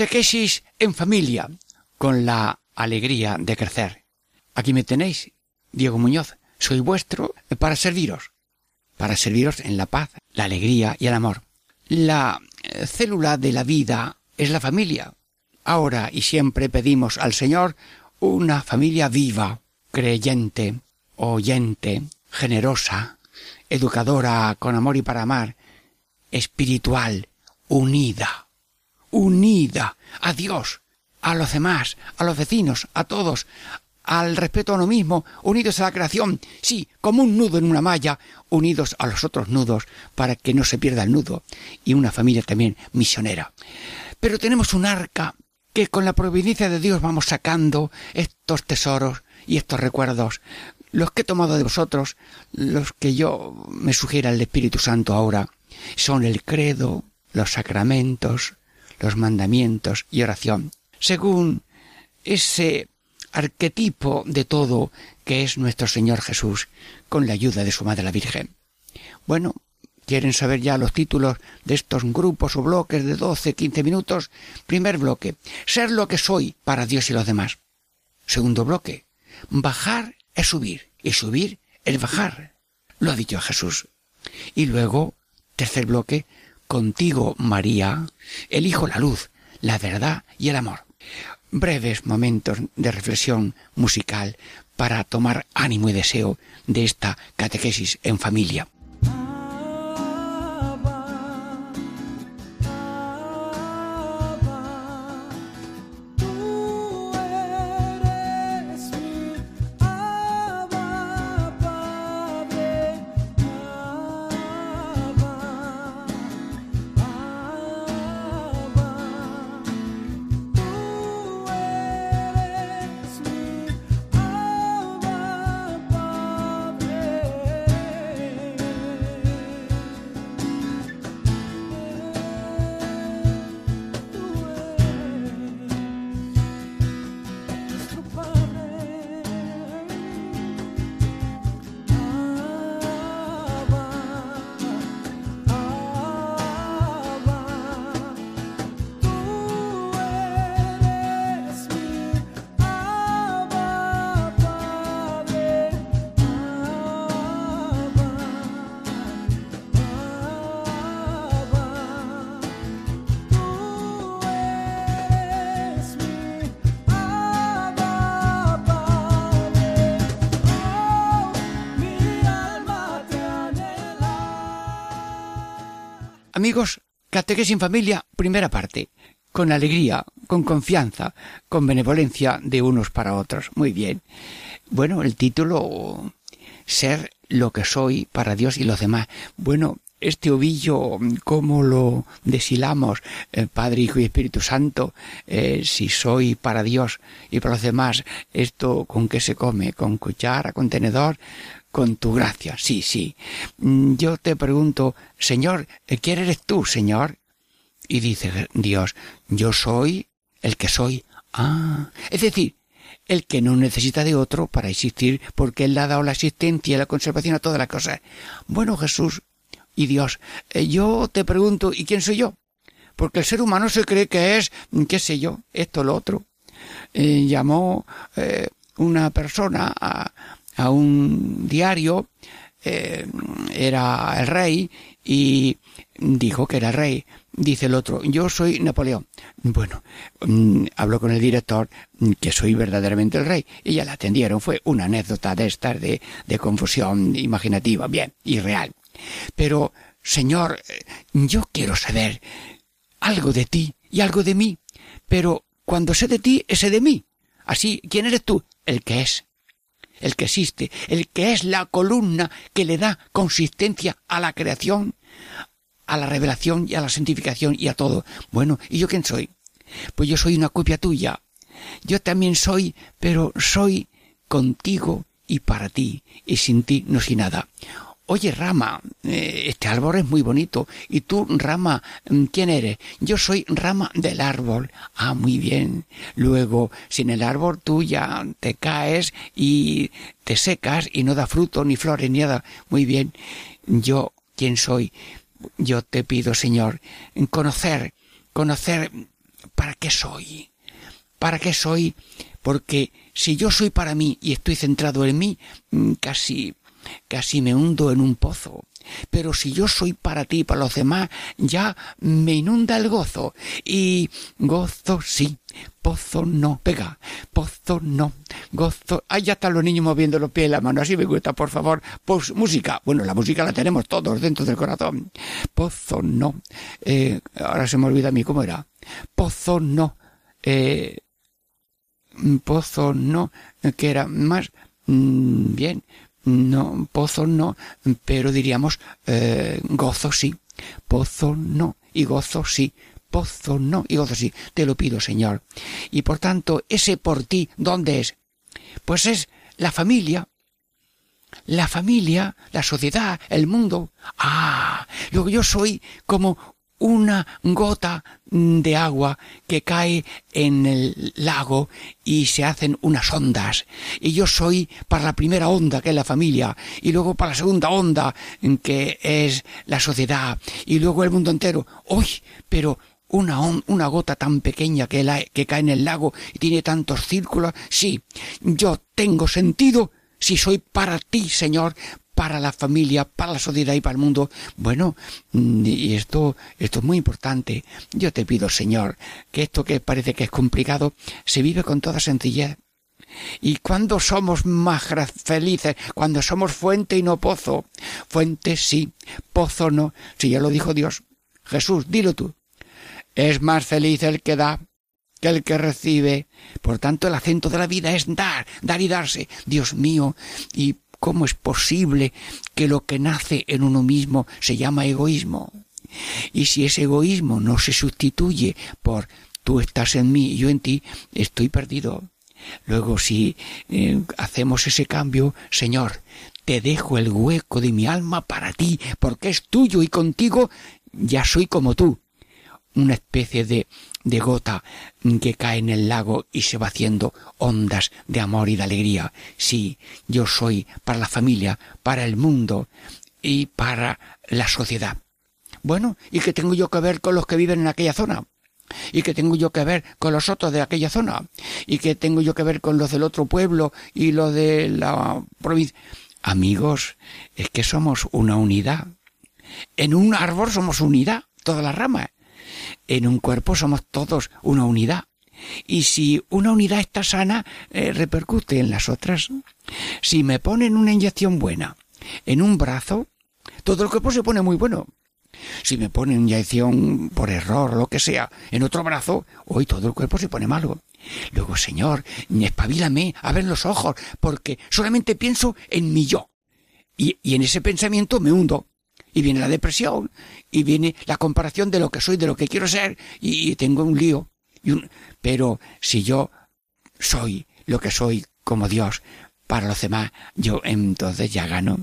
Catequesis en familia, con la alegría de crecer. Aquí me tenéis, Diego Muñoz, soy vuestro para serviros, para serviros en la paz, la alegría y el amor. La eh, célula de la vida es la familia. Ahora y siempre pedimos al Señor una familia viva, creyente, oyente, generosa, educadora con amor y para amar, espiritual, unida unida a Dios, a los demás, a los vecinos, a todos, al respeto a uno mismo, unidos a la creación, sí, como un nudo en una malla, unidos a los otros nudos para que no se pierda el nudo, y una familia también misionera. Pero tenemos un arca que con la providencia de Dios vamos sacando estos tesoros y estos recuerdos, los que he tomado de vosotros, los que yo me sugiera el Espíritu Santo ahora, son el credo, los sacramentos, los mandamientos y oración, según ese arquetipo de todo que es nuestro Señor Jesús, con la ayuda de su Madre la Virgen. Bueno, ¿quieren saber ya los títulos de estos grupos o bloques de doce, quince minutos? Primer bloque, ser lo que soy para Dios y los demás. Segundo bloque, bajar es subir y subir es bajar. Lo ha dicho Jesús. Y luego, tercer bloque, Contigo, María, elijo la luz, la verdad y el amor. Breves momentos de reflexión musical para tomar ánimo y deseo de esta catequesis en familia. Amigos, Catequesis en familia, primera parte. Con alegría, con confianza, con benevolencia de unos para otros. Muy bien. Bueno, el título Ser lo que soy para Dios y los demás. Bueno, este ovillo, ¿cómo lo deshilamos, eh, Padre, Hijo y Espíritu Santo? Eh, si soy para Dios y para los demás, ¿esto con qué se come? ¿Con cuchara, con tenedor? Con tu gracia. Sí, sí. Mm, yo te pregunto, Señor, ¿quién eres tú, Señor? Y dice Dios, yo soy el que soy. Ah, es decir, el que no necesita de otro para existir, porque Él le ha dado la existencia y la conservación a todas las cosas. Bueno, Jesús y Dios, eh, yo te pregunto, ¿y quién soy yo? Porque el ser humano se cree que es, qué sé yo, esto, lo otro. Eh, llamó eh, una persona a, a un diario, eh, era el rey y dijo que era rey. Dice el otro, yo soy Napoleón. Bueno, mm, habló con el director que soy verdaderamente el rey y ya la atendieron. Fue una anécdota de estas de, de confusión imaginativa, bien, y real. Pero, señor, eh, yo quiero saber algo de ti y algo de mí. Pero cuando sé de ti, sé de mí. Así, ¿quién eres tú? El que es el que existe, el que es la columna que le da consistencia a la creación, a la revelación y a la santificación y a todo. Bueno, ¿y yo quién soy? Pues yo soy una copia tuya. Yo también soy, pero soy contigo y para ti, y sin ti no soy nada. Oye, Rama, eh, este árbol es muy bonito. ¿Y tú, Rama, mm, quién eres? Yo soy Rama del árbol. Ah, muy bien. Luego, sin el árbol tú ya te caes y te secas y no da fruto, ni flores, ni nada. Muy bien. Yo, ¿quién soy? Yo te pido, Señor, conocer, conocer para qué soy. ¿Para qué soy? Porque si yo soy para mí y estoy centrado en mí, mm, casi casi me hundo en un pozo. Pero si yo soy para ti y para los demás, ya me inunda el gozo. Y gozo sí, pozo no. Pega, pozo no. Gozo. Ahí ya están los niños moviendo los pies y la mano. Así me gusta, por favor. Pues música. Bueno, la música la tenemos todos dentro del corazón. Pozo no. Eh, ahora se me olvida a mí cómo era. Pozo no. Eh, pozo no. Que era más. Mm, bien no, pozo no, pero diríamos eh, gozo sí, pozo no, y gozo sí, pozo no, y gozo sí, te lo pido Señor. Y por tanto, ese por ti, ¿dónde es? Pues es la familia, la familia, la sociedad, el mundo. Ah, luego yo soy como una gota de agua que cae en el lago y se hacen unas ondas. Y yo soy para la primera onda, que es la familia, y luego para la segunda onda, que es la sociedad, y luego el mundo entero. ¡Uy! Pero una, una gota tan pequeña que, la, que cae en el lago y tiene tantos círculos. Sí, yo tengo sentido si soy para ti, Señor, para la familia, para la sociedad y para el mundo. Bueno, mm, y esto, esto es muy importante. Yo te pido, Señor, que esto que parece que es complicado, se vive con toda sencillez. ¿Y cuando somos más felices? Cuando somos fuente y no pozo. Fuente sí, pozo no. Si ya lo dijo Dios. Jesús, dilo tú. Es más feliz el que da que el que recibe. Por tanto, el acento de la vida es dar, dar y darse. Dios mío, y ¿Cómo es posible que lo que nace en uno mismo se llama egoísmo? Y si ese egoísmo no se sustituye por tú estás en mí y yo en ti, estoy perdido. Luego, si eh, hacemos ese cambio, Señor, te dejo el hueco de mi alma para ti, porque es tuyo y contigo ya soy como tú. Una especie de de gota que cae en el lago y se va haciendo ondas de amor y de alegría. Sí, yo soy para la familia, para el mundo y para la sociedad. Bueno, ¿y qué tengo yo que ver con los que viven en aquella zona? ¿Y qué tengo yo que ver con los otros de aquella zona? ¿Y qué tengo yo que ver con los del otro pueblo y los de la provincia? Amigos, es que somos una unidad. En un árbol somos unidad, todas las ramas en un cuerpo somos todos una unidad. Y si una unidad está sana, eh, repercute en las otras. Si me ponen una inyección buena en un brazo, todo el cuerpo se pone muy bueno. Si me ponen inyección por error lo que sea en otro brazo, hoy todo el cuerpo se pone malo. Luego, Señor, espabilame a ver los ojos, porque solamente pienso en mi yo. Y, y en ese pensamiento me hundo y viene la depresión, y viene la comparación de lo que soy, de lo que quiero ser, y, tengo un lío. Y un... Pero si yo soy lo que soy como Dios para los demás, yo entonces ya gano.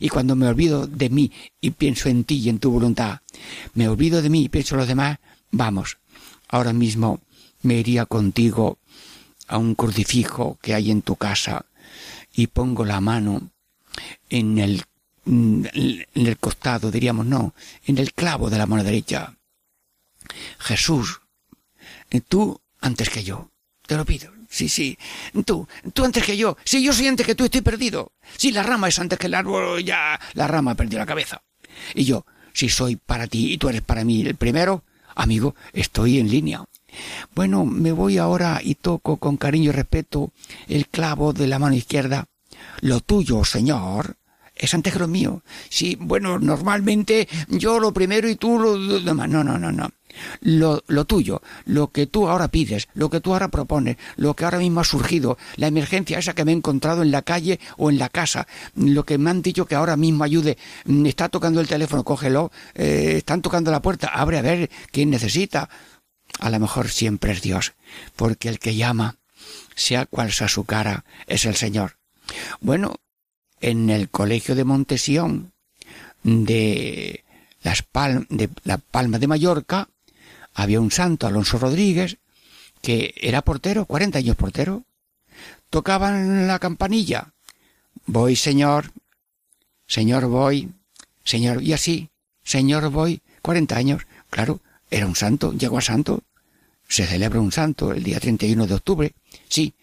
Y cuando me olvido de mí y pienso en ti y en tu voluntad, me olvido de mí y pienso en los demás, vamos, ahora mismo me iría contigo a un crucifijo que hay en tu casa y pongo la mano en el en el costado, diríamos no, en el clavo de la mano derecha. Jesús, tú antes que yo, te lo pido. Sí, sí, tú, tú antes que yo. Si yo soy antes que tú, estoy perdido. Si la rama es antes que el árbol, ya la rama ha perdido la cabeza. Y yo, si soy para ti y tú eres para mí el primero, amigo, estoy en línea. Bueno, me voy ahora y toco con cariño y respeto el clavo de la mano izquierda. Lo tuyo, Señor, es lo mío. Sí, bueno, normalmente yo lo primero y tú lo demás. No, no, no, no. Lo, lo, tuyo, lo que tú ahora pides, lo que tú ahora propones, lo que ahora mismo ha surgido, la emergencia esa que me he encontrado en la calle o en la casa, lo que me han dicho que ahora mismo ayude, mm, está tocando el teléfono, cógelo, eh, están tocando la puerta, abre a ver quién necesita. A lo mejor siempre es Dios, porque el que llama, sea cual sea su cara, es el Señor. Bueno, en el colegio de Montesión de, las de la Palma de Mallorca había un santo, Alonso Rodríguez, que era portero, cuarenta años portero. Tocaban la campanilla. Voy, señor. Señor, voy. Señor, y así. Señor, voy. Cuarenta años. Claro, era un santo, llegó a santo. Se celebra un santo el día 31 de octubre. Sí.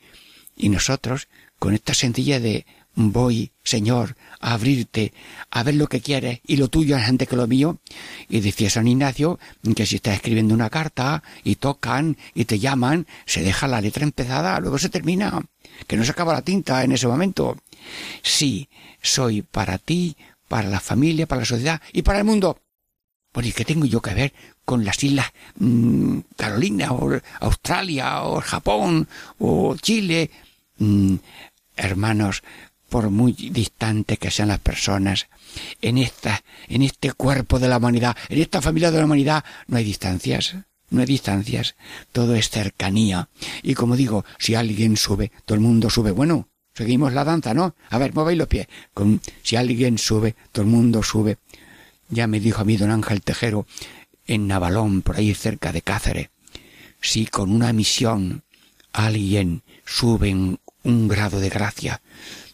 Y nosotros, con esta sencilla de voy, Señor, a abrirte, a ver lo que quieres, y lo tuyo es antes que lo mío. Y decía San Ignacio que si estás escribiendo una carta y tocan y te llaman, se deja la letra empezada, luego se termina, que no se acaba la tinta en ese momento. Sí, soy para ti, para la familia, para la sociedad y para el mundo. Bueno, ¿y qué tengo yo que ver con las islas mm, Carolina o Australia o Japón o Chile? Mm, hermanos, por muy distante que sean las personas, en esta, en este cuerpo de la humanidad, en esta familia de la humanidad, no hay distancias, no hay distancias, todo es cercanía. Y como digo, si alguien sube, todo el mundo sube. Bueno, seguimos la danza, ¿no? A ver, movéis los pies. Con, si alguien sube, todo el mundo sube. Ya me dijo a mí don Ángel Tejero, en Navalón, por ahí cerca de Cáceres, si con una misión alguien sube un grado de gracia,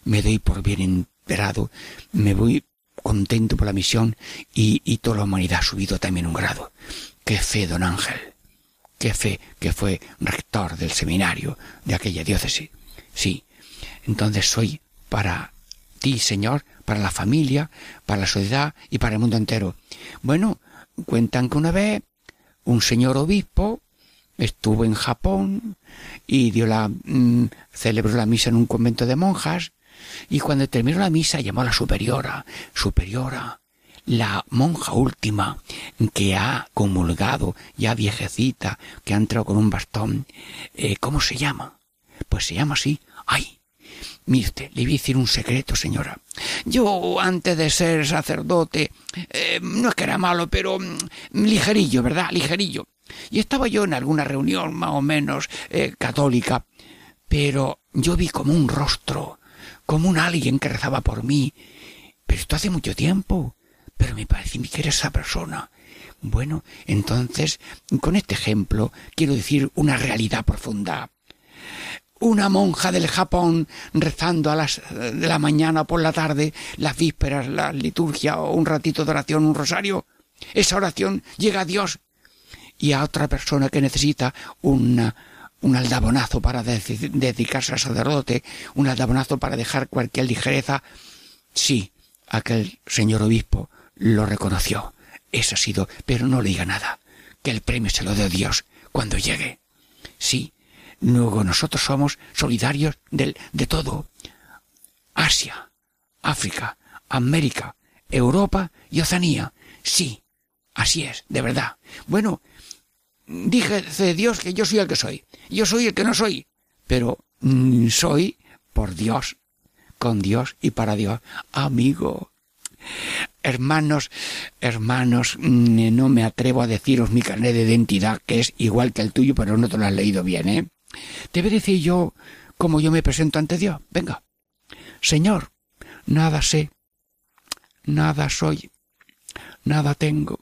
me doy por bien enterado, me voy contento por la misión y, y toda la humanidad ha subido también un grado. Qué fe, don Ángel. Qué fe que fue rector del seminario de aquella diócesis. Sí. Entonces soy para ti, Señor, para la familia, para la sociedad y para el mundo entero. Bueno, cuentan que una vez un señor obispo estuvo en Japón y dio la mm, celebró la misa en un convento de monjas y cuando terminó la misa llamó a la superiora, superiora, la monja última que ha comulgado, ya viejecita, que ha entrado con un bastón, eh, ¿cómo se llama? Pues se llama así. ¡Ay! Mire usted, le voy a decir un secreto, señora. Yo, antes de ser sacerdote, eh, no es que era malo, pero mm, ligerillo, ¿verdad? Ligerillo. Y estaba yo en alguna reunión más o menos eh, católica, pero yo vi como un rostro como un alguien que rezaba por mí. Pero esto hace mucho tiempo. Pero me parece que era esa persona. Bueno, entonces, con este ejemplo, quiero decir una realidad profunda. Una monja del Japón rezando a las de la mañana por la tarde, las vísperas, la liturgia o un ratito de oración, un rosario. Esa oración llega a Dios y a otra persona que necesita una un aldabonazo para dedicarse al sacerdote, un aldabonazo para dejar cualquier ligereza. Sí, aquel señor obispo lo reconoció. Eso ha sido, pero no le diga nada. Que el premio se lo dé Dios cuando llegue. Sí, luego nosotros somos solidarios del, de todo. Asia, África, América, Europa y Oceanía. Sí, así es, de verdad. Bueno, dije Dios que yo soy el que soy. Yo soy el que no soy. Pero mm, soy por Dios, con Dios y para Dios. Amigo. Hermanos, hermanos, mm, no me atrevo a deciros mi carnet de identidad, que es igual que el tuyo, pero no te lo has leído bien, ¿eh? Te voy decir yo cómo yo me presento ante Dios. Venga. Señor, nada sé, nada soy, nada tengo,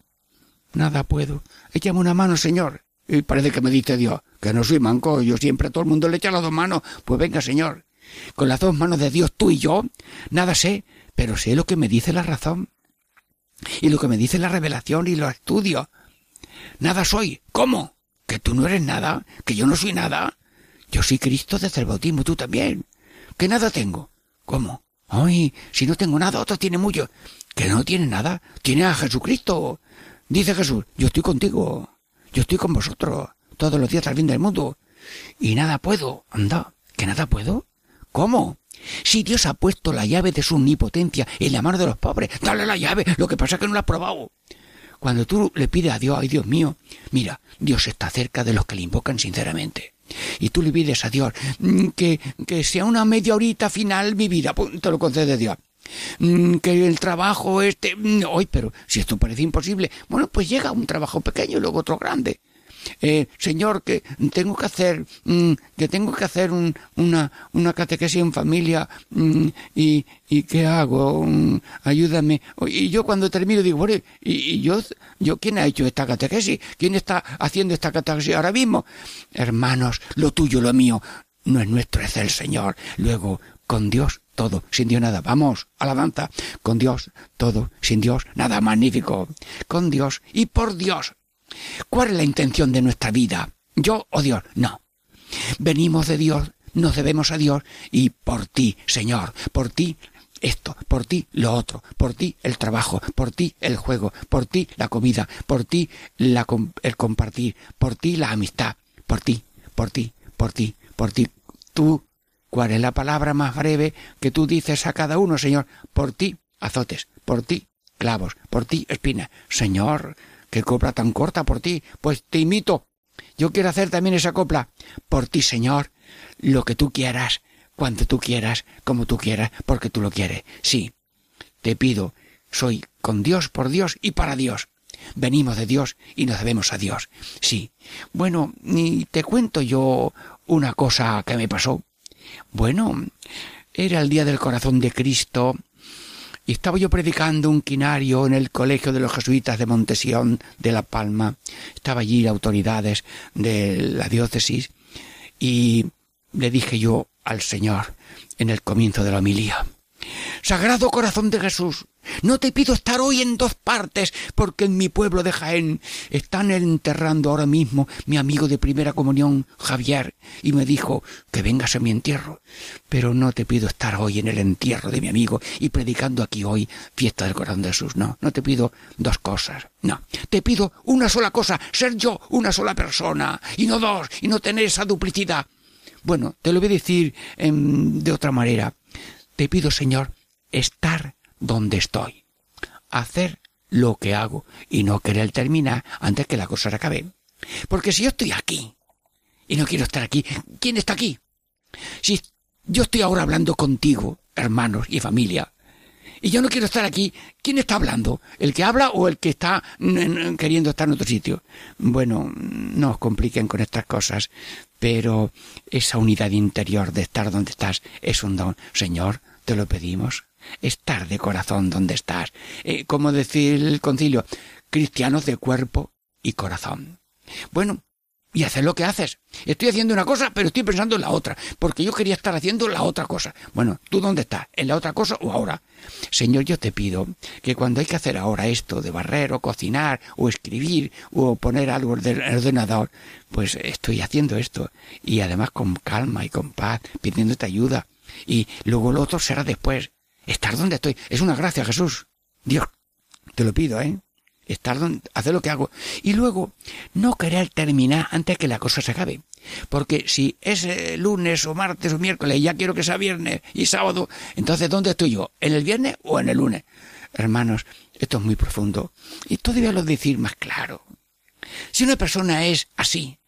nada puedo. Échame una mano, Señor. Y parece que me dice Dios, que no soy manco, yo siempre a todo el mundo le echa las dos manos. Pues venga, Señor, con las dos manos de Dios, tú y yo, nada sé, pero sé lo que me dice la razón. Y lo que me dice la revelación y los estudios. Nada soy. ¿Cómo? ¿Que tú no eres nada? ¿Que yo no soy nada? Yo soy Cristo desde el bautismo, tú también. ¿Que nada tengo? ¿Cómo? Ay, si no tengo nada, otro tiene mucho. ¿Que no tiene nada? Tiene a Jesucristo. Dice Jesús, yo estoy contigo. Yo estoy con vosotros todos los días al fin del mundo. Y nada puedo. Anda, ¿que nada puedo? ¿Cómo? Si Dios ha puesto la llave de su omnipotencia en la mano de los pobres, dale la llave. Lo que pasa es que no la ha probado. Cuando tú le pides a Dios, ay Dios mío, mira, Dios está cerca de los que le invocan sinceramente. Y tú le pides a Dios mm, que, que sea una media horita final mi vida, te lo concede Dios. Mm, que el trabajo este, mm, hoy, pero si esto parece imposible, bueno, pues llega un trabajo pequeño y luego otro grande. Eh, señor, que tengo que hacer, mm, que tengo que hacer una, una catequesis en familia mm, y, y ¿qué hago? Mm, ayúdame. Y yo cuando termino digo, bueno, y, yo, yo, ¿quién ha hecho esta catequesis? ¿Quién está haciendo esta catequesis ahora mismo? Hermanos, lo tuyo, lo mío, no es nuestro, es el Señor. Luego, con Dios todo, sin Dios nada. Vamos, alabanza. Con Dios todo, sin Dios nada. Magnífico. Con Dios y por Dios ¿Cuál es la intención de nuestra vida? ¿Yo o Dios? No. Venimos de Dios, nos debemos a Dios y por ti, Señor, por ti esto, por ti lo otro, por ti el trabajo, por ti el juego, por ti la comida, por ti el compartir, por ti la amistad, por ti, por ti, por ti, por ti. Tú, ¿cuál es la palabra más breve que tú dices a cada uno, Señor? Por ti, azotes, por ti, clavos, por ti, espina. Señor, qué copla tan corta por ti. Pues te imito. Yo quiero hacer también esa copla. Por ti, Señor, lo que tú quieras, cuando tú quieras, como tú quieras, porque tú lo quieres. Sí, te pido, soy con Dios, por Dios y para Dios. Venimos de Dios y nos debemos a Dios. Sí. Bueno, y te cuento yo una cosa que me pasó. Bueno, era el día del corazón de Cristo y estaba yo predicando un quinario en el colegio de los jesuitas de Montesión de La Palma. Estaba allí autoridades de la diócesis y le dije yo al Señor en el comienzo de la homilía. Sagrado corazón de Jesús, no te pido estar hoy en dos partes, porque en mi pueblo de Jaén están enterrando ahora mismo mi amigo de primera comunión, Javier, y me dijo que vengas a mi entierro. Pero no te pido estar hoy en el entierro de mi amigo y predicando aquí hoy fiesta del corazón de Jesús. No, no te pido dos cosas. No, te pido una sola cosa, ser yo una sola persona, y no dos, y no tener esa duplicidad. Bueno, te lo voy a decir de otra manera. Te pido, Señor, estar donde estoy, hacer lo que hago y no querer terminar antes que la cosa acabe. Porque si yo estoy aquí y no quiero estar aquí, ¿quién está aquí? Si yo estoy ahora hablando contigo, hermanos y familia, y yo no quiero estar aquí, ¿quién está hablando? ¿El que habla o el que está queriendo estar en otro sitio? Bueno, no os compliquen con estas cosas, pero esa unidad interior de estar donde estás es un don. Señor, te lo pedimos estar de corazón donde estás. Eh, como decir el concilio, cristianos de cuerpo y corazón. Bueno, y hacer lo que haces. Estoy haciendo una cosa, pero estoy pensando en la otra, porque yo quería estar haciendo la otra cosa. Bueno, ¿tú dónde estás? ¿En la otra cosa o ahora? Señor, yo te pido que cuando hay que hacer ahora esto de barrer o cocinar o escribir o poner algo en el ordenador, pues estoy haciendo esto y además con calma y con paz, pidiéndote ayuda. Y luego lo otro será después estar donde estoy. Es una gracia, Jesús. Dios, te lo pido, ¿eh? Estar donde, hacer lo que hago. Y luego, no querer terminar antes que la cosa se acabe. Porque si es eh, lunes o martes o miércoles y ya quiero que sea viernes y sábado, entonces ¿dónde estoy yo? ¿En el viernes o en el lunes? Hermanos, esto es muy profundo. Y todavía lo decir más claro. Si una persona es así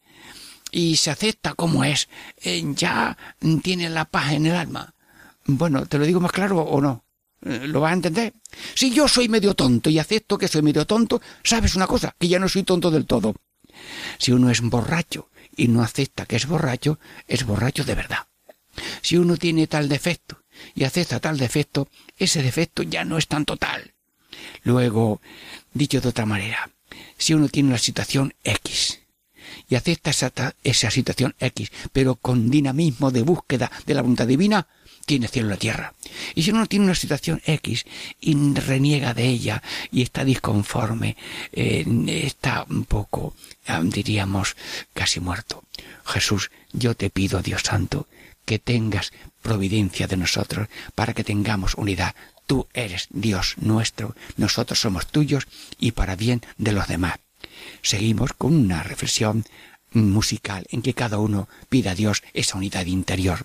y se acepta como es, eh, ya tiene la paz en el alma. Bueno, ¿te lo digo más claro o no? Eh, ¿Lo vas a entender? Si yo soy medio tonto y acepto que soy medio tonto, sabes una cosa, que ya no soy tonto del todo. Si uno es borracho y no acepta que es borracho, es borracho de verdad. Si uno tiene tal defecto y acepta tal defecto, ese defecto ya no es tan total. Luego, dicho de otra manera, si uno tiene una situación X y acepta esa, esa situación X, pero con dinamismo de búsqueda de la voluntad divina, tiene cielo en la tierra. Y si uno tiene una situación X y reniega de ella y está disconforme, eh, está un poco, diríamos, casi muerto. Jesús, yo te pido, Dios Santo, que tengas providencia de nosotros para que tengamos unidad. Tú eres Dios nuestro, nosotros somos tuyos y para bien de los demás. Seguimos con una reflexión musical en que cada uno pida a Dios esa unidad interior.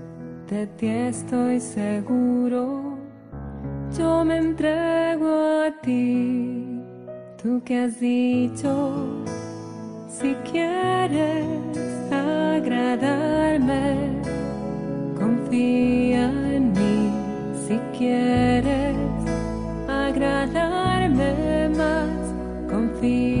de ti estoy seguro, yo me entrego a ti, tú que has dicho, si quieres agradarme, confía en mí, si quieres agradarme más, confía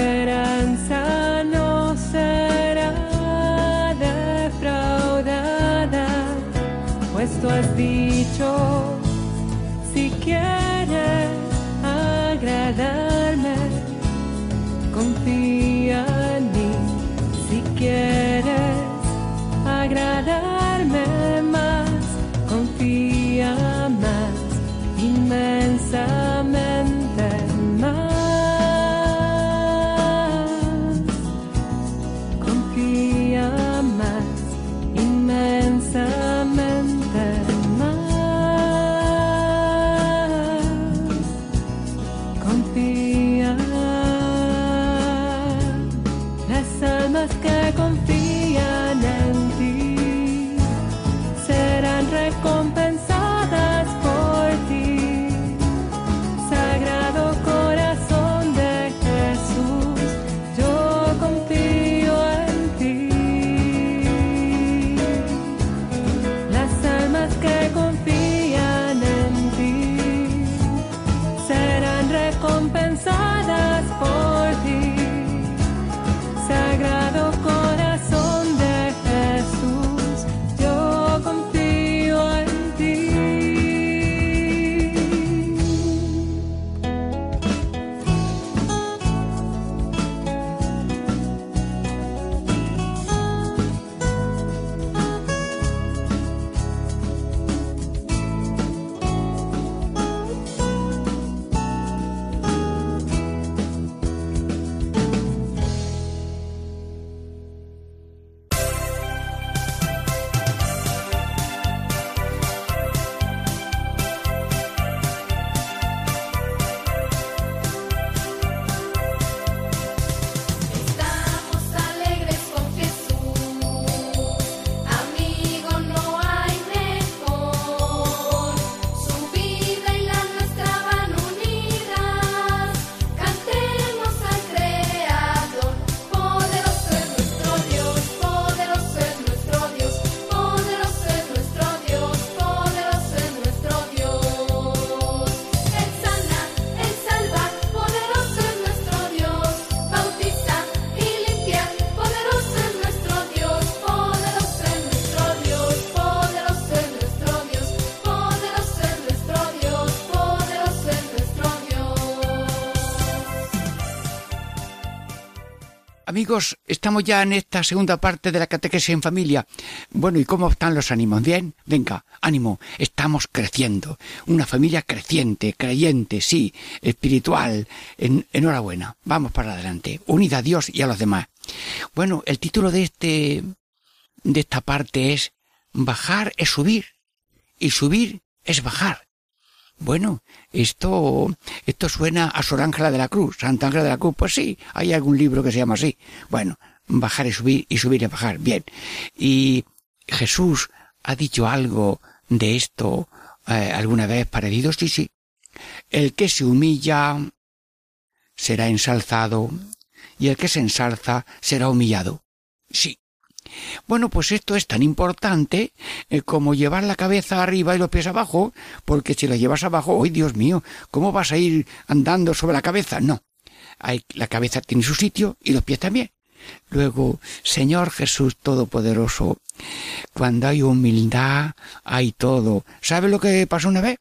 esperanza Amigos, estamos ya en esta segunda parte de la catequesis en familia. Bueno, ¿y cómo están los ánimos? ¿Bien? Venga, ánimo, estamos creciendo. Una familia creciente, creyente, sí, espiritual. En, enhorabuena. Vamos para adelante. Unida a Dios y a los demás. Bueno, el título de este, de esta parte es Bajar es subir. Y subir es bajar. Bueno, esto, esto suena a Sor Ángela de la Cruz, Santa Ángela de la Cruz. Pues sí, hay algún libro que se llama así. Bueno, bajar y subir y subir y bajar. Bien. Y Jesús ha dicho algo de esto eh, alguna vez parecido. Sí, sí. El que se humilla será ensalzado y el que se ensalza será humillado. Sí. Bueno, pues esto es tan importante eh, como llevar la cabeza arriba y los pies abajo, porque si la llevas abajo, ¡ay Dios mío! ¿Cómo vas a ir andando sobre la cabeza? No. Hay, la cabeza tiene su sitio y los pies también. Luego, Señor Jesús Todopoderoso, cuando hay humildad, hay todo. ¿Sabe lo que pasó una vez?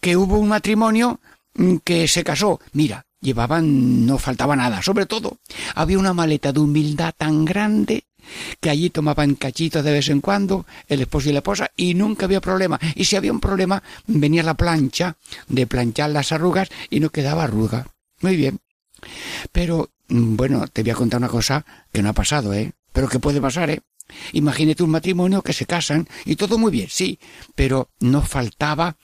Que hubo un matrimonio mm, que se casó. Mira, llevaban, no faltaba nada, sobre todo, había una maleta de humildad tan grande que allí tomaban cachitos de vez en cuando el esposo y la esposa y nunca había problema. Y si había un problema, venía la plancha de planchar las arrugas y no quedaba arruga. Muy bien. Pero, mm, bueno, te voy a contar una cosa que no ha pasado, ¿eh? Pero que puede pasar, ¿eh? Imagínate un matrimonio que se casan y todo muy bien, sí, pero no faltaba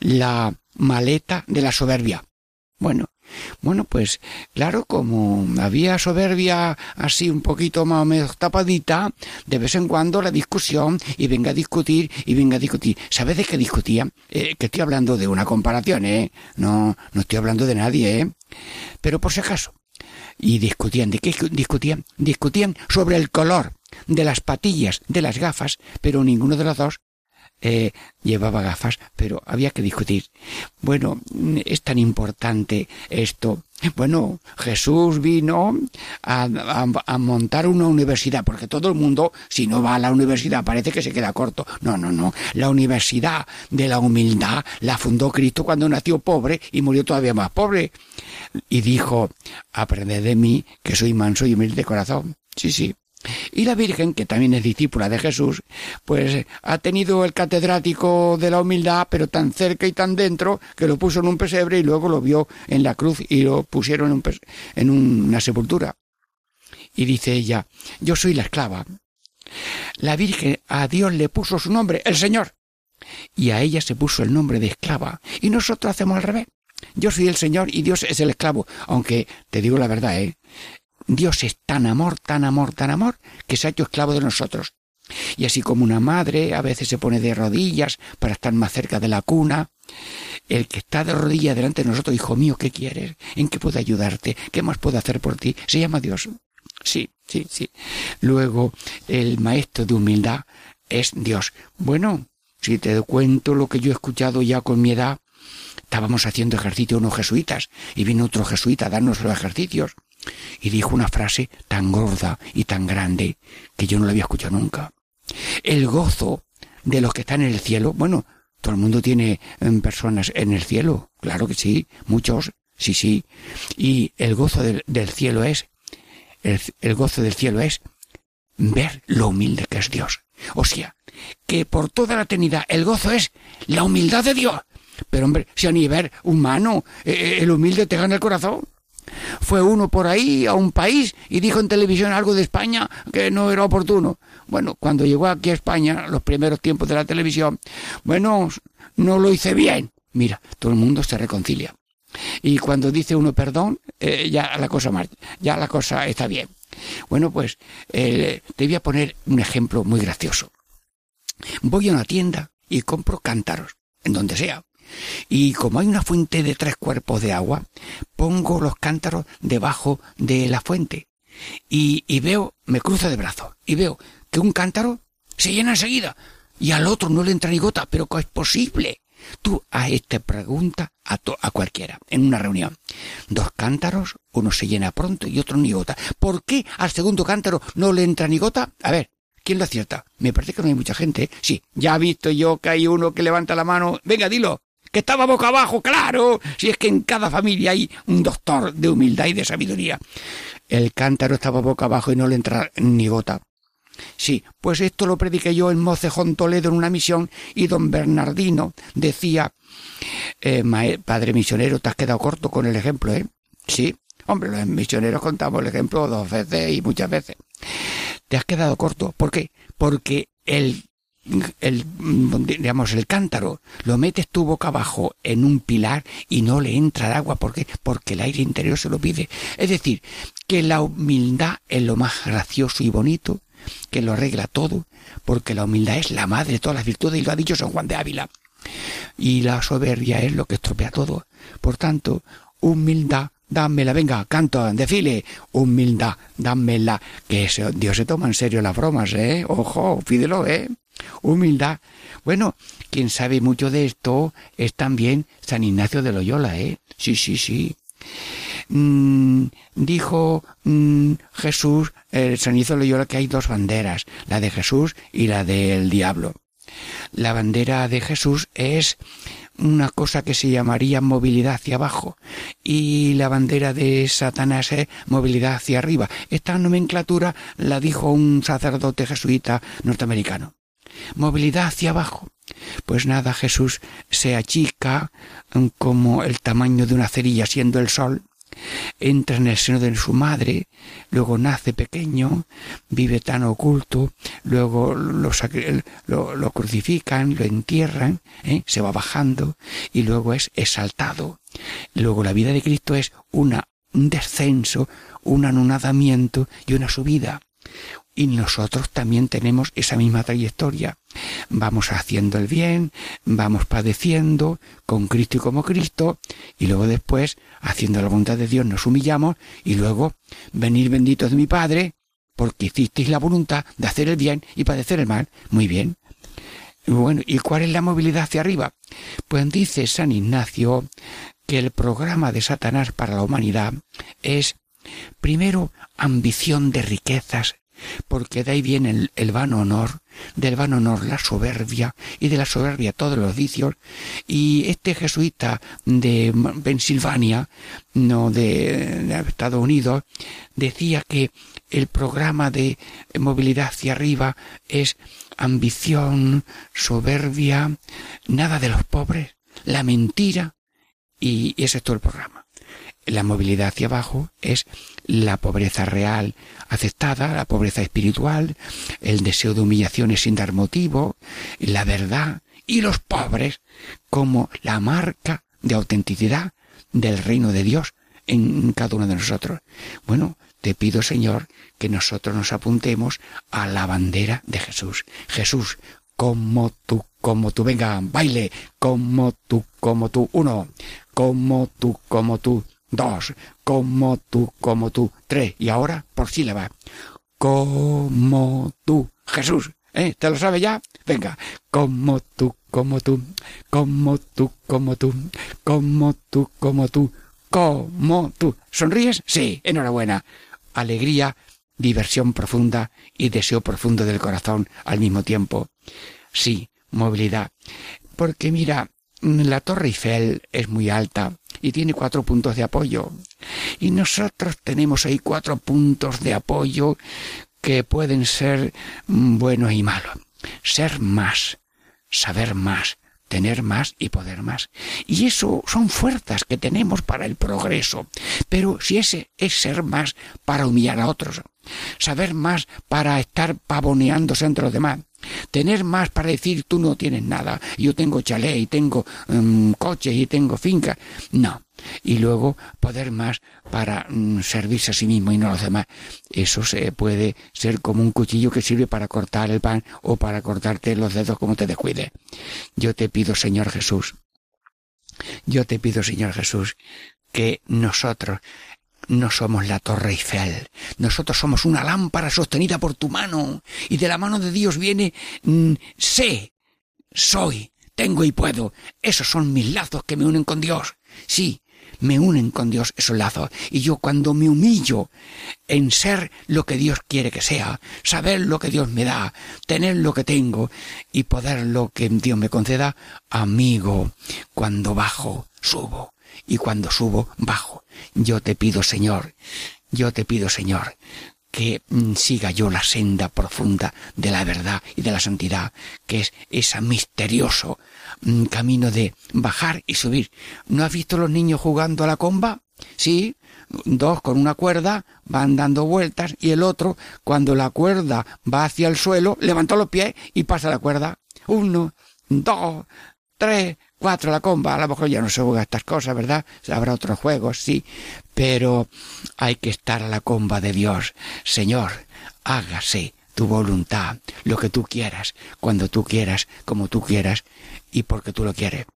la maleta de la soberbia. Bueno, bueno, pues claro, como había soberbia así un poquito más tapadita, de vez en cuando la discusión y venga a discutir y venga a discutir. ¿Sabes de qué discutían? Eh, que estoy hablando de una comparación, ¿eh? No, no estoy hablando de nadie, ¿eh? Pero por si acaso. Y discutían, ¿de qué discutían? Discutían sobre el color de las patillas de las gafas, pero ninguno de los dos eh, llevaba gafas, pero había que discutir. Bueno, es tan importante esto. Bueno, Jesús vino a, a, montar una universidad, porque todo el mundo, si no va a la universidad, parece que se queda corto. No, no, no. La universidad de la humildad la fundó Cristo cuando nació pobre y murió todavía más pobre. Y dijo, aprended de mí, que soy manso y humilde de corazón. Sí, sí. Y la Virgen, que también es discípula de Jesús, pues ha tenido el catedrático de la humildad, pero tan cerca y tan dentro, que lo puso en un pesebre y luego lo vio en la cruz y lo pusieron en, un en una sepultura. Y dice ella, yo soy la esclava. La Virgen a Dios le puso su nombre, el Señor. Y a ella se puso el nombre de esclava. Y nosotros hacemos al revés. Yo soy el Señor y Dios es el esclavo. Aunque te digo la verdad, ¿eh? Dios es tan amor, tan amor, tan amor, que se ha hecho esclavo de nosotros. Y así como una madre a veces se pone de rodillas para estar más cerca de la cuna, el que está de rodillas delante de nosotros, hijo mío, ¿qué quieres? ¿En qué puedo ayudarte? ¿Qué más puedo hacer por ti? Se llama Dios. Sí, sí, sí. Luego, el maestro de humildad es Dios. Bueno, si te cuento lo que yo he escuchado ya con mi edad, estábamos haciendo ejercicio unos jesuitas y vino otro jesuita a darnos los ejercicios y dijo una frase tan gorda y tan grande que yo no la había escuchado nunca. El gozo de los que están en el cielo, bueno, todo el mundo tiene em, personas en el cielo, claro que sí, muchos, sí, sí, y el gozo del, cielo es, el, gozo del cielo es ver lo humilde que es Dios. O sea, que por toda la eternidad el gozo es la humildad de Dios. Pero hombre, si a nivel humano eh, eh, el humilde te gana el corazón, fue uno por ahí a un país y dijo en televisión algo de España que no era oportuno. Bueno, cuando llegó aquí a España, los primeros tiempos de la televisión, bueno, no lo hice bien. Mira, todo el mundo se reconcilia. Y cuando dice uno perdón, eh, ya la cosa ya la cosa está bien. Bueno, pues te voy a poner un ejemplo muy gracioso. Voy a una tienda y compro cántaros, en donde sea. Y como hay una fuente de tres cuerpos de agua, pongo los cántaros debajo de la fuente. Y, veo, me cruzo de brazos, y veo que un cántaro se llena enseguida, y al otro no le entra ni gota, pero ¿cómo es posible? Tú a esta pregunta a, a cualquiera, en una reunión. Dos cántaros, uno se llena pronto y otro ni gota. ¿Por qué al segundo cántaro no le entra ni gota? A ver, ¿quién lo acierta? Me parece que no hay mucha gente. ¿eh? Sí, ya he visto yo que hay uno que levanta la mano. Venga, dilo que estaba boca abajo, claro, si es que en cada familia hay un doctor de humildad y de sabiduría. El cántaro estaba boca abajo y no le entra ni gota. Sí, pues esto lo prediqué yo en Mocejón Toledo en una misión y don Bernardino decía, eh, padre misionero, te has quedado corto con el ejemplo, ¿eh? Sí, hombre, los misioneros contamos el ejemplo dos veces y muchas veces. Te has quedado corto. ¿Por qué? Porque el el, digamos, el cántaro, lo metes tú boca abajo en un pilar y no le entra el agua. ¿Por qué? Porque el aire interior se lo pide. Es decir, que la humildad es lo más gracioso y bonito que lo arregla todo, porque la humildad es la madre de todas las virtudes y lo ha dicho San Juan de Ávila. Y la soberbia es lo que estropea todo. Por tanto, humildad, dámela, venga, canto, desfile, humildad, dámela, que Dios se toma en serio las bromas, ¿eh? Ojo, pídelo, ¿eh? Humildad. Bueno, quien sabe mucho de esto es también San Ignacio de Loyola, ¿eh? Sí, sí, sí. Mm, dijo mm, Jesús, el San Ignacio de Loyola, que hay dos banderas, la de Jesús y la del diablo. La bandera de Jesús es una cosa que se llamaría movilidad hacia abajo y la bandera de Satanás es movilidad hacia arriba. Esta nomenclatura la dijo un sacerdote jesuita norteamericano. Movilidad hacia abajo. Pues nada, Jesús se achica como el tamaño de una cerilla siendo el sol entra en el seno de su madre, luego nace pequeño, vive tan oculto, luego lo, crucifican, lo entierran, ¿eh? se va bajando y luego es exaltado. Luego la vida de Cristo es una, un descenso, un anonadamiento y una subida. Y nosotros también tenemos esa misma trayectoria. Vamos haciendo el bien, vamos padeciendo con Cristo y como Cristo, y luego después, haciendo la voluntad de Dios, nos humillamos, y luego, venir benditos de mi Padre, porque hicisteis la voluntad de hacer el bien y padecer el mal. Muy bien. Bueno, ¿y cuál es la movilidad hacia arriba? Pues dice San Ignacio que el programa de Satanás para la humanidad es, primero, ambición de riquezas porque de ahí viene el, vano honor, del vano honor la soberbia, y de la soberbia todos los vicios, y este jesuita de Pensilvania, no de, de Estados Unidos, decía que el programa de movilidad hacia arriba es ambición, soberbia, nada de los pobres, la mentira, y ese es todo el programa. La movilidad hacia abajo es la pobreza real aceptada, la pobreza espiritual, el deseo de humillaciones sin dar motivo, la verdad y los pobres como la marca de autenticidad del reino de Dios en cada uno de nosotros. Bueno, te pido, Señor, que nosotros nos apuntemos a la bandera de Jesús. Jesús, como tú, como tú, venga, baile, como tú, como tú, uno, como tú, como tú, dos, como tú, como tú, tres, y ahora por sílaba, como tú, Jesús, ¿eh? ¿Te lo sabe ya? Venga, como tú, como tú, como tú, como tú, como tú, como tú, como tú. ¿Sonríes? Sí, enhorabuena. Alegría, diversión profunda y deseo profundo del corazón al mismo tiempo. Sí, movilidad. Porque mira, la Torre Eiffel es muy alta y tiene cuatro puntos de apoyo. Y nosotros tenemos ahí cuatro puntos de apoyo que pueden ser buenos y malos. Ser más, saber más, tener más y poder más. Y eso son fuerzas que tenemos para el progreso. Pero si ese es ser más para humillar a otros, saber más para estar pavoneándose entre los demás, Tener más para decir tú no tienes nada, yo tengo chalet y tengo um, coches y tengo finca. No. Y luego poder más para mm, servirse a sí mismo y no a los demás. Eso se puede ser como un cuchillo que sirve para cortar el pan o para cortarte los dedos como te descuide. Yo te pido, Señor Jesús, yo te pido, Señor Jesús, que nosotros no somos la torre Eiffel. Nosotros somos una lámpara sostenida por tu mano. Y de la mano de Dios viene mm, sé, soy, tengo y puedo. Esos son mis lazos que me unen con Dios. Sí, me unen con Dios esos lazos. Y yo cuando me humillo en ser lo que Dios quiere que sea, saber lo que Dios me da, tener lo que tengo y poder lo que Dios me conceda, amigo, cuando bajo, subo. Y cuando subo, bajo. Yo te pido, Señor, yo te pido, Señor, que mm, siga yo la senda profunda de la verdad y de la santidad, que es ese misterioso mm, camino de bajar y subir. ¿No has visto los niños jugando a la comba? Sí, dos con una cuerda van dando vueltas y el otro, cuando la cuerda va hacia el suelo, levanta los pies y pasa la cuerda. Uno, dos, tres, cuatro la comba. A lo mejor ya no se juega estas cosas, ¿verdad? Habrá otros juegos, sí. Pero hay que estar a la comba de Dios. Señor, hágase tu voluntad, lo que tú quieras, cuando tú quieras, como tú quieras y porque tú lo quieres.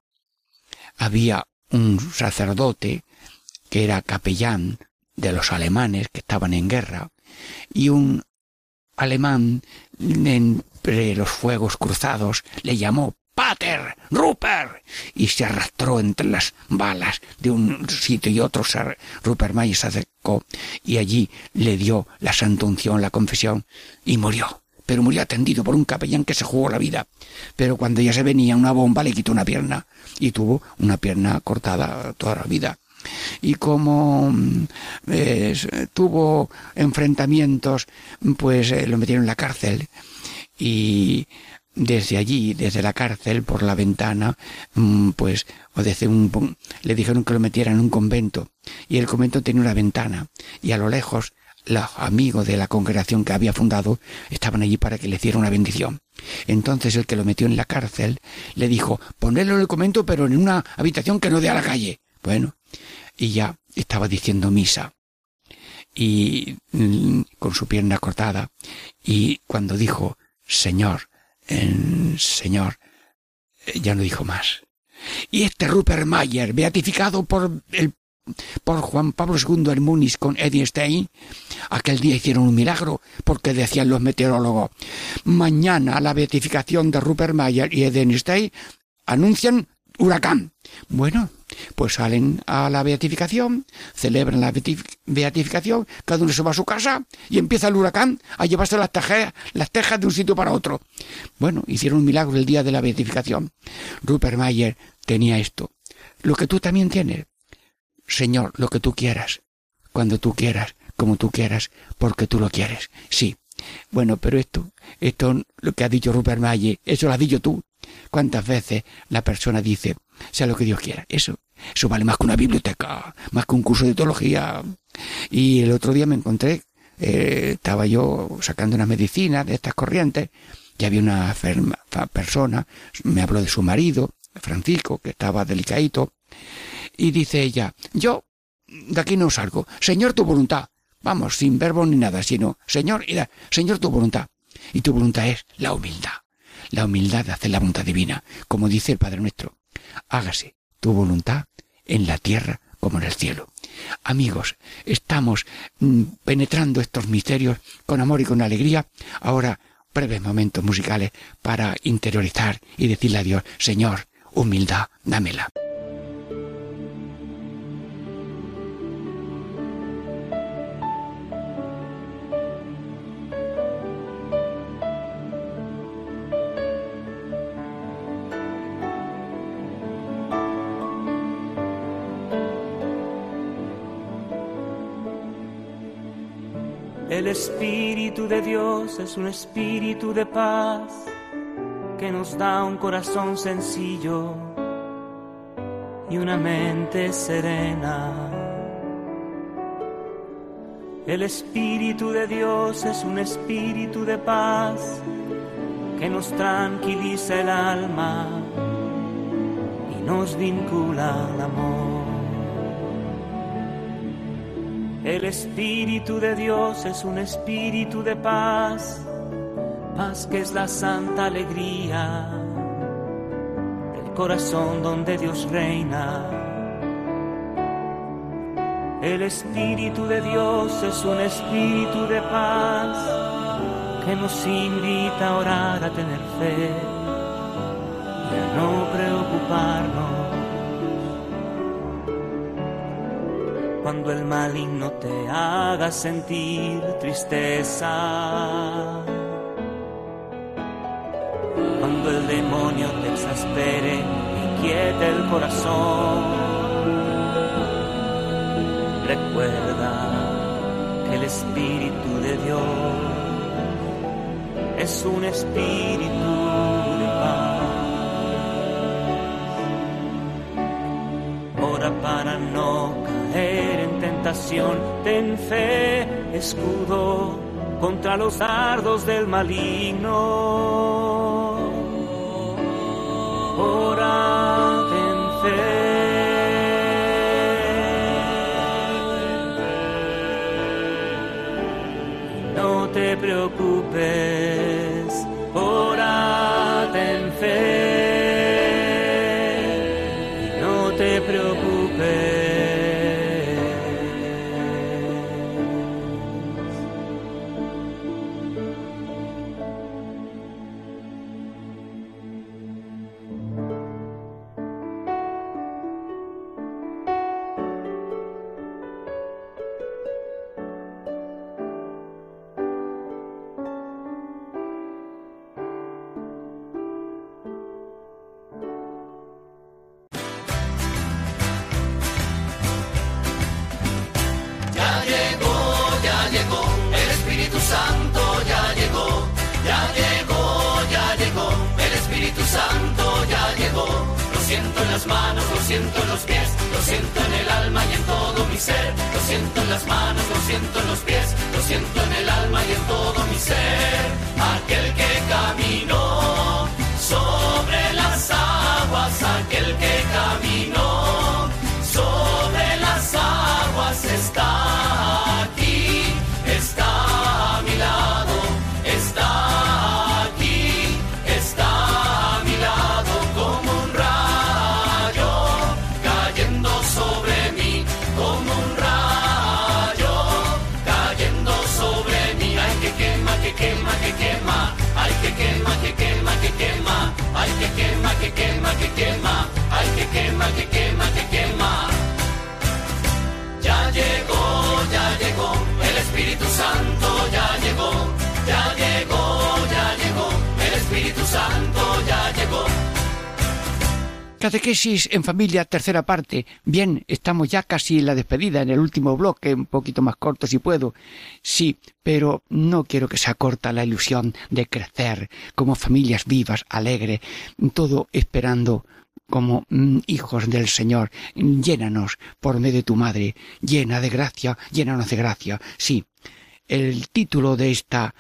Había un sacerdote que era capellán de los alemanes que estaban en guerra y un alemán entre los fuegos cruzados le llamó Pater, Rupert, y se arrastró entre las balas de un sitio y otro. Rupert Mayer se acercó y allí le dio la santa unción, la confesión, y murió. Pero murió atendido por un capellán que se jugó la vida. Pero cuando ya se venía una bomba le quitó una pierna y tuvo una pierna cortada toda la vida y como mm, tuvo enfrentamientos, pues eh, lo metieron en la cárcel y desde allí, desde la cárcel, por la ventana, mm, pues, o desde un, le dijeron que lo metieran en un convento, y el convento tenía una ventana, y a lo lejos, los amigos de la congregación que había fundado estaban allí para que le hiciera una bendición. Entonces el que lo metió en la cárcel le dijo, ponedlo en el convento, pero en una habitación que no dé a la calle. Bueno, y ya estaba diciendo misa y mm, con su pierna cortada y cuando dijo Señor el Señor eh, ya no dijo más. Y este Rupert Mayer, beatificado por el por Juan Pablo II en Múnich con Stein, aquel día hicieron un milagro, porque decían los meteorólogos, mañana la beatificación de Rupert Mayer y Stein anuncian huracán. Bueno, pues salen a la beatificación, celebran la beatificación, cada uno se va a su casa y empieza el huracán a llevarse las tejas, las tejas de un sitio para otro. Bueno, hicieron un milagro el día de la beatificación. Rupert Mayer tenía esto. Lo que tú también tienes. Señor, lo que tú quieras, cuando tú quieras, como tú quieras, porque tú lo quieres. Sí. Bueno, pero esto, esto, lo que ha dicho Rupert Mayer, eso lo has dicho tú. ¿Cuántas veces la persona dice, sea lo que Dios quiera? Eso, eso vale más que una biblioteca, más que un curso de teología. Y el otro día me encontré, eh, estaba yo sacando una medicina de estas corrientes, y había una persona, me habló de su marido, Francisco, que estaba delicadito, y dice ella, yo de aquí no salgo, Señor tu voluntad, vamos, sin verbo ni nada, sino, Señor, Señor tu voluntad. Y tu voluntad es la humildad la humildad de hacer la voluntad divina, como dice el Padre nuestro. Hágase tu voluntad en la tierra como en el cielo. Amigos, estamos mm, penetrando estos misterios con amor y con alegría. Ahora, breves momentos musicales para interiorizar y decirle a Dios, Señor, humildad, dámela. El Espíritu de Dios es un espíritu de paz que nos da un corazón sencillo y una mente serena. El Espíritu de Dios es un espíritu de paz que nos tranquiliza el alma y nos vincula al amor. El Espíritu de Dios es un espíritu de paz, paz que es la santa alegría del corazón donde Dios reina. El Espíritu de Dios es un espíritu de paz que nos invita a orar, a tener fe y a no preocuparnos cuando el maligno te haga sentir tristeza, cuando el demonio te exaspere y quiete el corazón, recuerda que el Espíritu de Dios es un espíritu ten fe, escudo contra los dardos del maligno. Ora, ten fe. No te preocupes, Catequesis en familia, tercera parte. Bien, estamos ya casi en la despedida, en el último bloque, un poquito más corto si puedo. Sí, pero no quiero que se acorta la ilusión de crecer como familias vivas, alegres, todo esperando como mm, hijos del Señor. Llénanos por medio de tu madre, llena de gracia, llénanos de gracia. Sí, el título de esta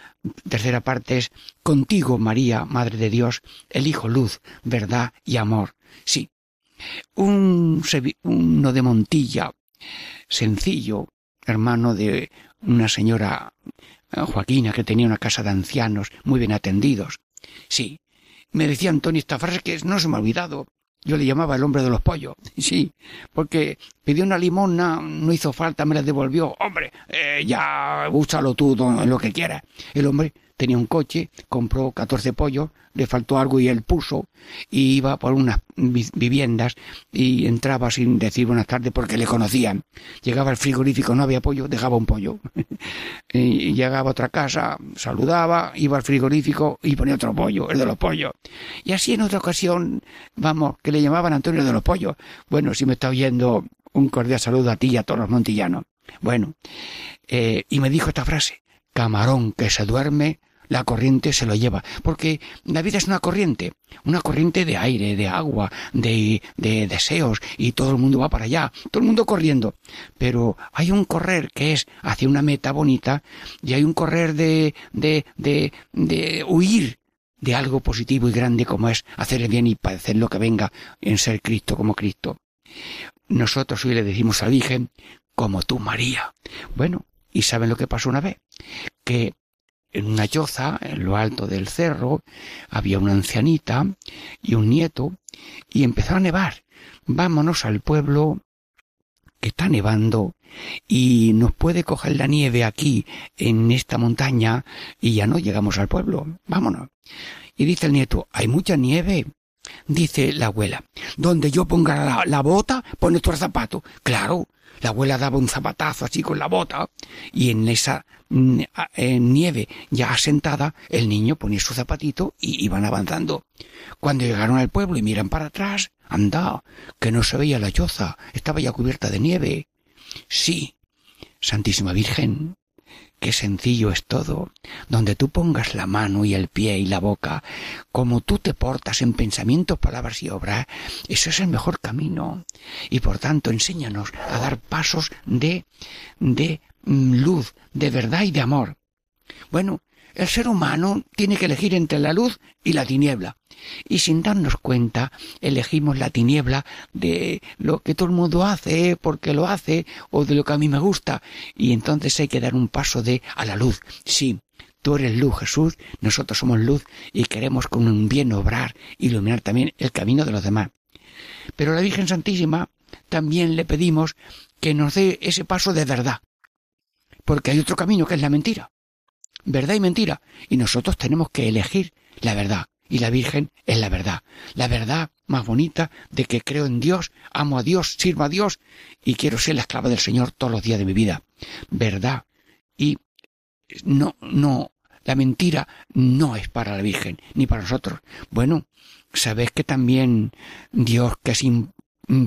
tercera parte es Contigo, María, Madre de Dios, el Hijo Luz, Verdad y Amor. Sí, un uno de Montilla, sencillo, hermano de una señora eh, Joaquina que tenía una casa de ancianos muy bien atendidos. Sí, me decía Antonio esta frase que no se me ha olvidado. Yo le llamaba el hombre de los pollos. Sí, porque pidió una limona, no hizo falta, me la devolvió. Hombre, eh, ya úsalo tú lo que quieras. El hombre tenía un coche, compró 14 pollos, le faltó algo y él puso, y iba por unas vi- viviendas y entraba sin decir buenas tardes porque le conocían. Llegaba al frigorífico, no había pollo, dejaba un pollo. y llegaba a otra casa, saludaba, iba al frigorífico y ponía otro pollo, el de los pollos. Y así en otra ocasión, vamos, que le llamaban Antonio de los Pollos. Bueno, si me está oyendo, un cordial saludo a ti y a todos los montillanos. Bueno, eh, y me dijo esta frase, camarón que se duerme, la corriente se lo lleva. Porque la vida es una corriente, una corriente de aire, de agua, de, de deseos, y todo el mundo va para allá, todo el mundo corriendo. Pero hay un correr que es hacia una meta bonita, y hay un correr de, de, de, de huir de algo positivo y grande como es hacer el bien y padecer lo que venga en ser Cristo como Cristo. Nosotros hoy le decimos a Virgen, como tú María. Bueno, ¿y saben lo que pasó una vez? Que en una choza, en lo alto del cerro, había una ancianita y un nieto, y empezó a nevar. Vámonos al pueblo que está nevando y nos puede coger la nieve aquí en esta montaña y ya no llegamos al pueblo. Vámonos. Y dice el nieto, hay mucha nieve. Dice la abuela, donde yo ponga la, bota, pone tu zapato. Claro, la abuela daba un zapatazo así con la bota y en esa mm, nieve ya asentada el niño ponía su zapatito y iban avanzando. Cuando llegaron al pueblo y miran para atrás, anda, que no se veía la choza, estaba ya cubierta de nieve. Sí, Santísima Virgen, qué sencillo es todo, donde tú pongas la mano y el pie y la boca, como tú te portas en pensamientos, palabras y obras, eso es el mejor camino. Y por tanto, enséñanos a dar pasos de, de mm, luz, de verdad y de amor. Bueno, el ser humano tiene que elegir entre la luz y la tiniebla. Y sin darnos cuenta, elegimos la tiniebla de lo que todo el mundo hace, porque lo hace, o de lo que a mí me gusta. Y entonces hay que dar un paso de a la luz. Sí, tú eres luz, Jesús, nosotros somos luz y queremos con un bien obrar, iluminar también el camino de los demás. Pero a la Virgen Santísima también le pedimos que nos dé ese paso de verdad. Porque hay otro camino que es la mentira verdad y mentira, y nosotros tenemos que elegir la verdad, y la Virgen es la verdad, la verdad más bonita de que creo en Dios, amo a Dios, sirvo a Dios, y quiero ser la esclava del Señor todos los días de mi vida. Verdad. Y no, no, la mentira no es para la Virgen, ni para nosotros. Bueno, ¿sabes que también Dios, que es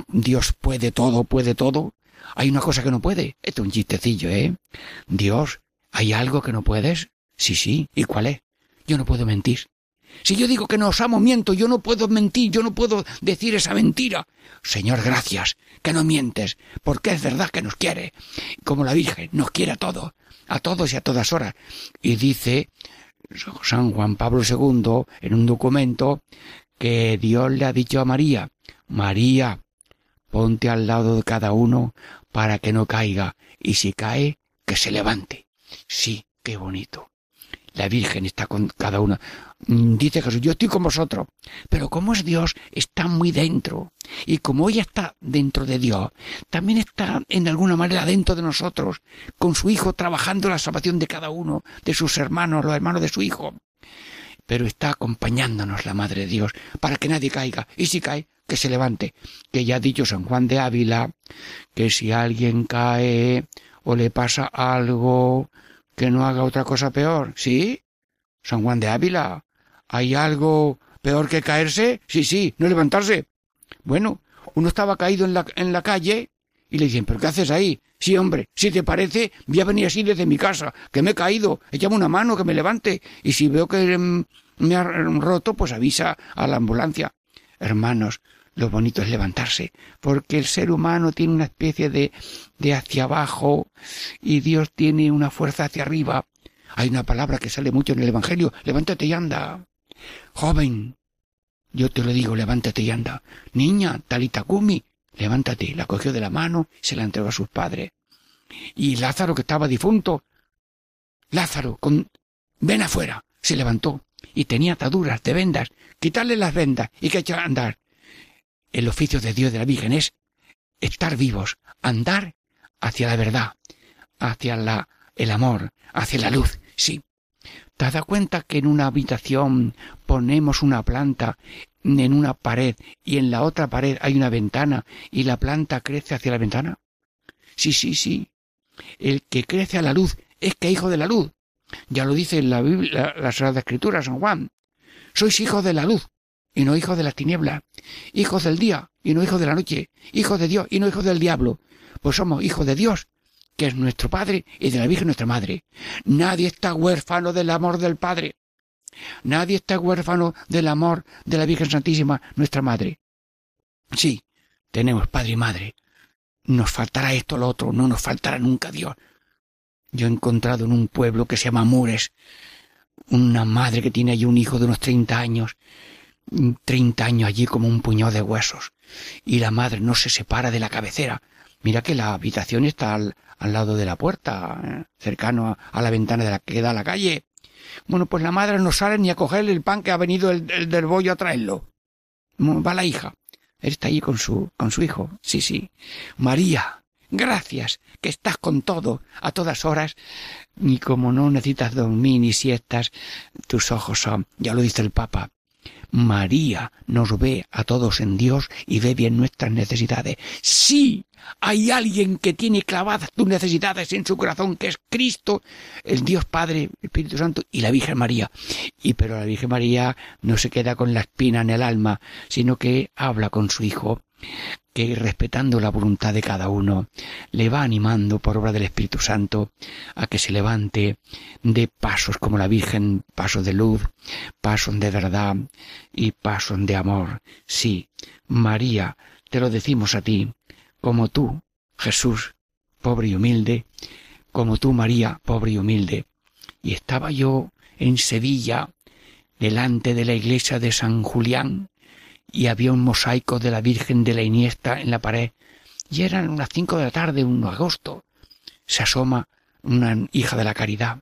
Dios puede todo, puede todo? Hay una cosa que no puede. Esto es un chistecillo, ¿eh? Dios, ¿hay algo que no puedes? Sí, sí. ¿Y cuál es? Yo no puedo mentir. Si yo digo que nos amo, miento, yo no puedo mentir, yo no puedo decir esa mentira. Señor, gracias, que no mientes, porque es verdad que nos quiere, como la Virgen, nos quiere a todos, a todos y a todas horas. Y dice San Juan Pablo II en un documento que Dios le ha dicho a María, María, ponte al lado de cada uno para que no caiga, y si cae, que se levante. Sí, qué bonito. La Virgen está con cada una. Mm, Dice Jesús, yo estoy con vosotros. Pero como es Dios, está muy dentro. Y como ella está dentro de Dios, también está en alguna manera dentro de nosotros, con su Hijo trabajando la salvación de cada uno, de sus hermanos, los hermanos de su Hijo. Pero está acompañándonos la Madre de Dios, para que nadie caiga. Y si cae, que se levante. Que ya ha dicho San Juan de Ávila, que si alguien cae o le pasa algo, que no haga otra cosa peor. ¿Sí? San Juan de Ávila. ¿Hay algo peor que caerse? Sí, sí, no levantarse. Bueno, uno estaba caído en la, en la calle y le dicen, ¿pero qué haces ahí? Sí, hombre, si te parece, voy a venir así desde mi casa, que me he caído, échame una mano, que me levante, y si veo que mm, me ha roto, pues avisa a la ambulancia. Hermanos, lo bonito es levantarse, porque el ser humano tiene una especie de, de hacia abajo y Dios tiene una fuerza hacia arriba. Hay una palabra que sale mucho en el Evangelio, levántate y anda. Joven, yo te lo digo, levántate y anda. Niña, Talitakumi, levántate. La cogió de la mano y se la entregó a sus padres. Y Lázaro, que estaba difunto, Lázaro, con ven afuera, se levantó y tenía ataduras de vendas. Quitarle las vendas y que echar a andar. El oficio de Dios de la Virgen es estar vivos, andar hacia la verdad, hacia la, el amor, hacia la luz, sí. ¿Te has dado cuenta que en una habitación ponemos una planta en una pared y en la otra pared hay una ventana y la planta crece hacia la ventana? Sí, sí, sí. El que crece a la luz es que hijo de la luz. Ya lo dice en la Biblia, la, Sagrada Escritura, San Juan. Sois hijos de la luz y no hijos de las tinieblas. Hijos del día y no hijos de la noche. Hijos de Dios y no hijos del diablo. Pues somos hijos de Dios que es nuestro Padre y de la Virgen nuestra Madre. Nadie está huérfano del amor del Padre. Nadie está huérfano del amor de la Virgen Santísima, nuestra Madre. Sí, tenemos Padre y Madre. Nos faltará esto o lo otro, no nos faltará nunca Dios. Yo he encontrado en un pueblo que se llama Mures una madre que tiene allí un hijo de unos treinta años, treinta años allí como un puñado de huesos, y la madre no se separa de la cabecera. Mira que la habitación está al, al lado de la puerta, eh, cercano a, la ventana de la que da a la calle. Bueno, pues la madre no sale ni a cogerle el pan que ha venido el del bollo a traerlo. Va la hija. Él está allí con su, con su hijo. Sí, sí. María, gracias, que estás con todo, a todas horas, y como no necesitas dormir ni siestas, tus ojos son, ya lo dice el Papa, María nos ve a todos en Dios y ve bien nuestras necesidades. Sí, hay alguien que tiene clavadas tus necesidades en su corazón, que es Cristo, el Dios Padre, Espíritu Santo y la Virgen María. Y pero la Virgen María no se queda con la espina en el alma, sino que habla con su Hijo, que respetando la voluntad de cada uno, le va animando por obra del Espíritu Santo a que se levante de pasos como la Virgen, pasos de luz, pasos de verdad y pasos de amor. Sí, María, te lo decimos a ti, como tú, Jesús, pobre y humilde, como tú, María, pobre y humilde. Y estaba yo en Sevilla, delante de la iglesia de San Julián, y había un mosaico de la Virgen de la Iniesta en la pared, y eran unas cinco de la tarde, un agosto. Se asoma una hija de la caridad,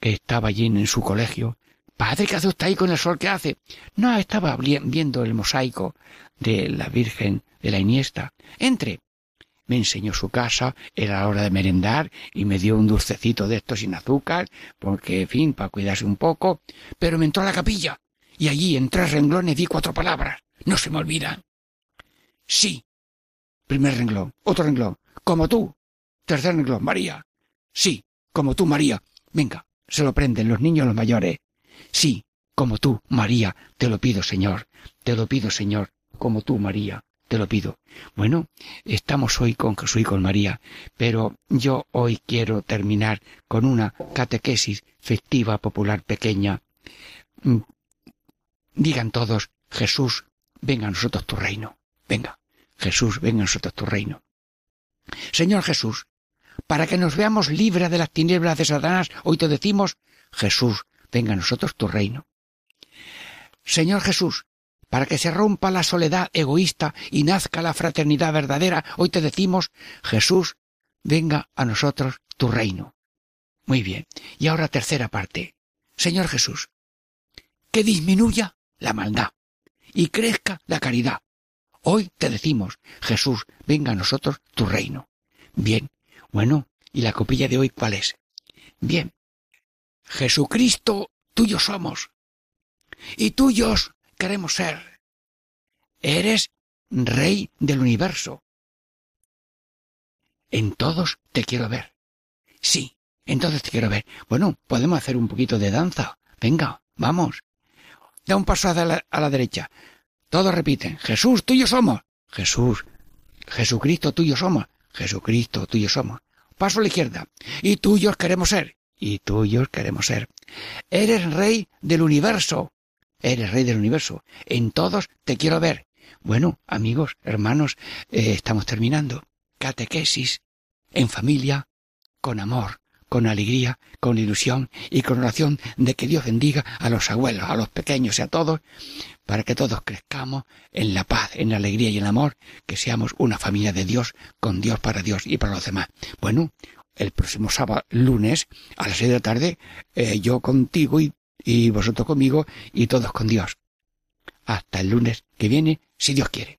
que estaba allí en su colegio. Padre, ¿qué hace usted ahí con el sol que hace? No, estaba viendo el mosaico de la Virgen de la Iniesta. Entre. Me enseñó su casa, era la hora de merendar y me dio un dulcecito de esto sin azúcar, porque, en fin, para cuidarse un poco, pero me entró a la capilla y allí en tres renglones vi cuatro palabras. No se me olvidan. Sí. Primer renglón. Otro renglón. Como tú. Tercer renglón. María. Sí. Como tú, María. Venga. Se lo prenden los niños los mayores. Sí. Como tú, María. Te lo pido, Señor. Te lo pido, Señor. Como tú, María. Te lo pido. Bueno, estamos hoy con Jesús y con María, pero yo hoy quiero terminar con una catequesis festiva popular pequeña Digan todos, Jesús, venga a nosotros tu reino. Venga, Jesús, venga a nosotros tu reino. Señor Jesús, para que nos veamos libres de las tinieblas de Satanás, hoy te decimos, Jesús, venga a nosotros tu reino. Señor Jesús, para que se rompa la soledad egoísta y nazca la fraternidad verdadera, hoy te decimos, Jesús, venga a nosotros tu reino. Muy bien. Y ahora tercera parte. Señor Jesús, que disminuya la maldad y crezca la caridad. Hoy te decimos, Jesús, venga a nosotros tu reino. Bien, bueno, ¿y la copilla de hoy cuál es? Bien, Jesucristo, tuyos somos, y tuyos queremos ser. Eres Rey del universo. En todos te quiero ver. Sí, en todos te quiero ver. Bueno, podemos hacer un poquito de danza. Venga, vamos. Da un paso a la, derecha. Todos repiten, Jesús, tuyo somos. Jesús, Jesucristo, tuyo somos. Jesucristo, tuyo somos. Paso a la izquierda. Y tuyos queremos ser. Y tuyos queremos ser. Eres rey del universo. Eres rey del universo. En todos te quiero ver. Bueno, amigos, hermanos, eh, estamos terminando. Catequesis en familia, con amor, con alegría, con ilusión y con oración de que Dios bendiga a los abuelos, a los pequeños y a todos, para que todos crezcamos en la paz, en la alegría y en el amor, que seamos una familia de Dios, con Dios para Dios y para los demás. Bueno, el próximo sábado, lunes, a las seis de la tarde, eh, yo contigo y, y vosotros conmigo y todos con Dios. Hasta el lunes que viene, si Dios quiere.